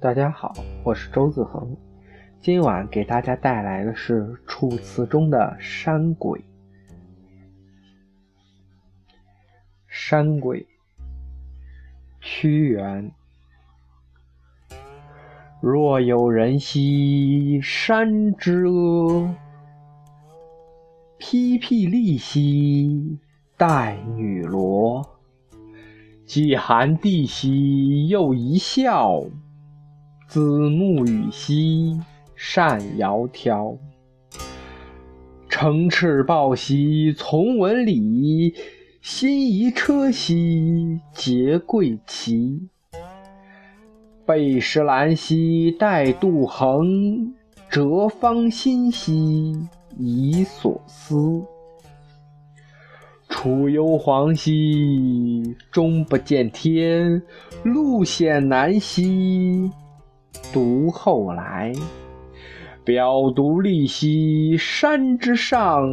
大家好，我是周子恒，今晚给大家带来的是《楚辞》中的山鬼。山鬼，屈原。若有人兮山之阿，披薜荔兮带女萝。既含地兮又一笑。子慕予兮善窈窕，乘赤豹兮从文礼，心仪车兮结桂旗。背石兰兮带杜衡，折芳心兮以所思。楚幽篁兮终不见天，路险难兮。独后来，表独立兮山之上，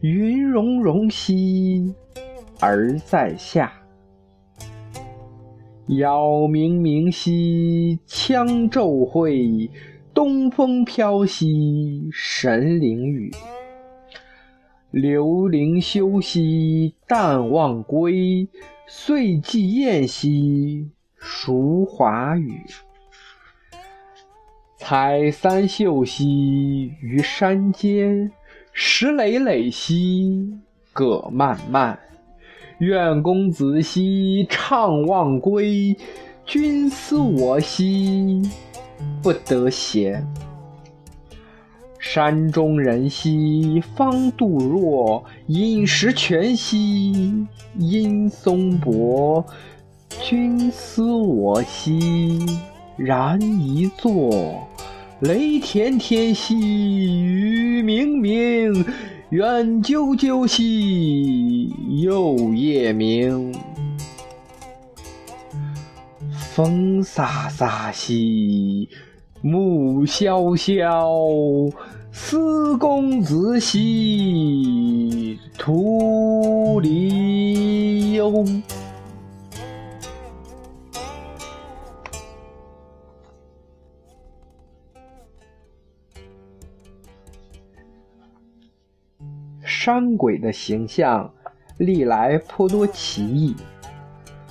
云容容兮而在下。杳冥冥兮羌昼晦，东风飘兮神灵雨，留灵休兮淡忘归，岁既晏兮孰华语。采三秀兮于山间，石磊磊兮葛蔓蔓。愿公子兮怅忘归，君思我兮不得闲。山中人兮方度若，饮食泉兮因松柏。君思我兮然一坐。雷田田兮雨冥冥，远啾啾兮又夜明。风飒飒兮木萧萧，思公子兮徒离忧。山鬼的形象历来颇多奇异，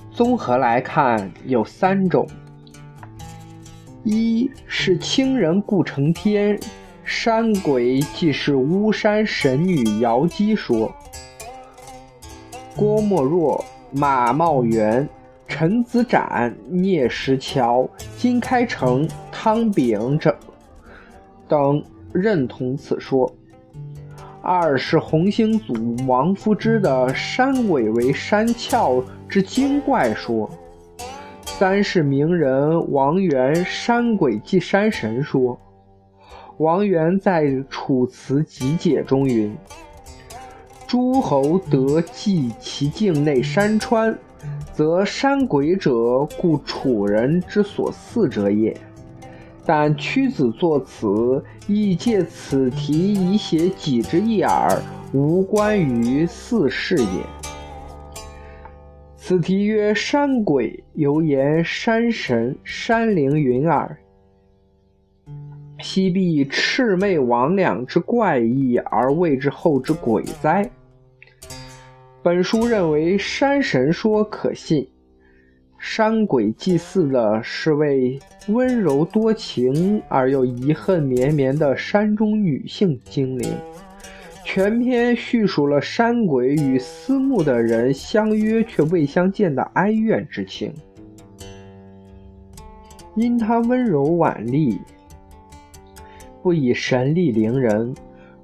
综合来看有三种：一是清人顾承天山鬼即是巫山神女瑶姬说，郭沫若、马茂元、陈子展、聂石桥、金开成、汤炳等等认同此说。二是洪兴祖王夫之的山鬼为山窍之精怪说，三是名人王元山鬼即山神说。王元在《楚辞集解》中云：“诸侯得祭其境内山川，则山鬼者，故楚人之所祀者也。”但屈子作词，亦借此题以写己之意耳，无关于四事也。此题曰山鬼，犹言山神、山灵云耳。昔必魑魅魍魉之怪异，而谓之后之鬼哉？本书认为山神说可信。山鬼祭祀的是位温柔多情而又遗恨绵绵的山中女性精灵。全篇叙述了山鬼与思慕的人相约却未相见的哀怨之情。因他温柔婉丽，不以神力凌人，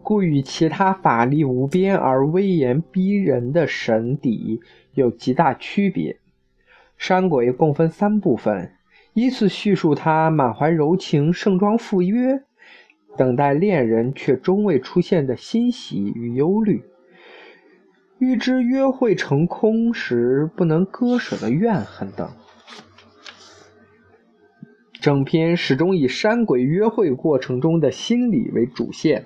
故与其他法力无边而威严逼人的神邸有极大区别。山鬼共分三部分：依次叙述他满怀柔情、盛装赴约，等待恋人却终未出现的欣喜与忧虑；预知约会成空时不能割舍的怨恨等。整篇始终以山鬼约会过程中的心理为主线，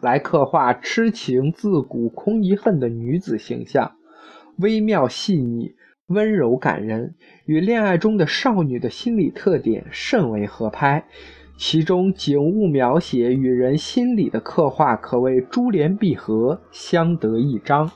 来刻画痴情自古空遗恨的女子形象，微妙细腻。温柔感人，与恋爱中的少女的心理特点甚为合拍。其中景物描写与人心理的刻画可谓珠联璧合，相得益彰。